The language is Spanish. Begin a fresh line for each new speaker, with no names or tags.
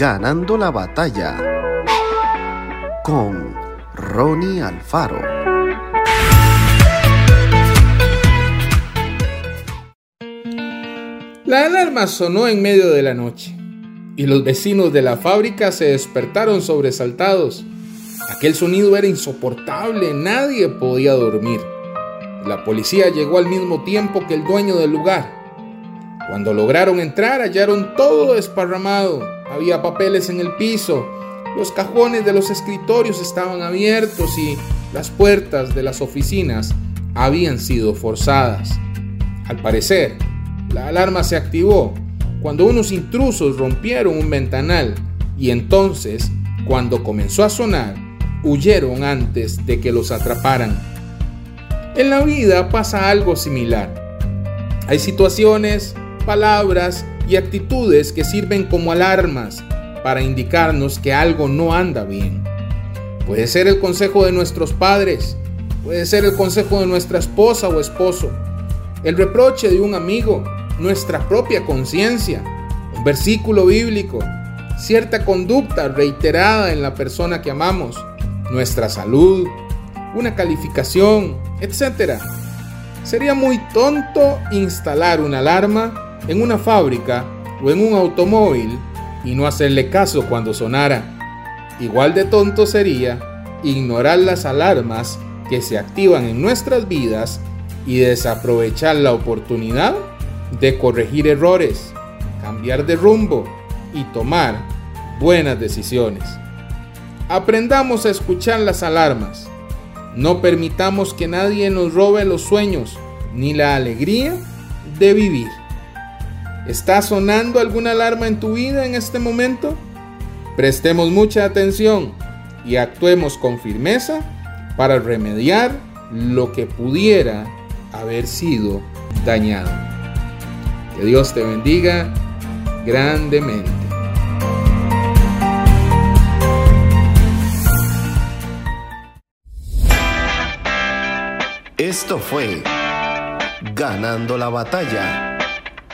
Ganando la batalla con Ronnie Alfaro.
La alarma sonó en medio de la noche y los vecinos de la fábrica se despertaron sobresaltados. Aquel sonido era insoportable, nadie podía dormir. La policía llegó al mismo tiempo que el dueño del lugar. Cuando lograron entrar hallaron todo desparramado. Había papeles en el piso, los cajones de los escritorios estaban abiertos y las puertas de las oficinas habían sido forzadas. Al parecer, la alarma se activó cuando unos intrusos rompieron un ventanal y entonces, cuando comenzó a sonar, huyeron antes de que los atraparan. En la vida pasa algo similar. Hay situaciones, palabras y actitudes que sirven como alarmas para indicarnos que algo no anda bien. Puede ser el consejo de nuestros padres, puede ser el consejo de nuestra esposa o esposo, el reproche de un amigo, nuestra propia conciencia, un versículo bíblico, cierta conducta reiterada en la persona que amamos, nuestra salud, una calificación, etc. Sería muy tonto instalar una alarma en una fábrica o en un automóvil y no hacerle caso cuando sonara. Igual de tonto sería ignorar las alarmas que se activan en nuestras vidas y desaprovechar la oportunidad de corregir errores, cambiar de rumbo y tomar buenas decisiones. Aprendamos a escuchar las alarmas no permitamos que nadie nos robe los sueños ni la alegría de vivir. ¿Está sonando alguna alarma en tu vida en este momento? Prestemos mucha atención y actuemos con firmeza para remediar lo que pudiera haber sido dañado. Que Dios te bendiga grandemente.
Esto fue Ganando la batalla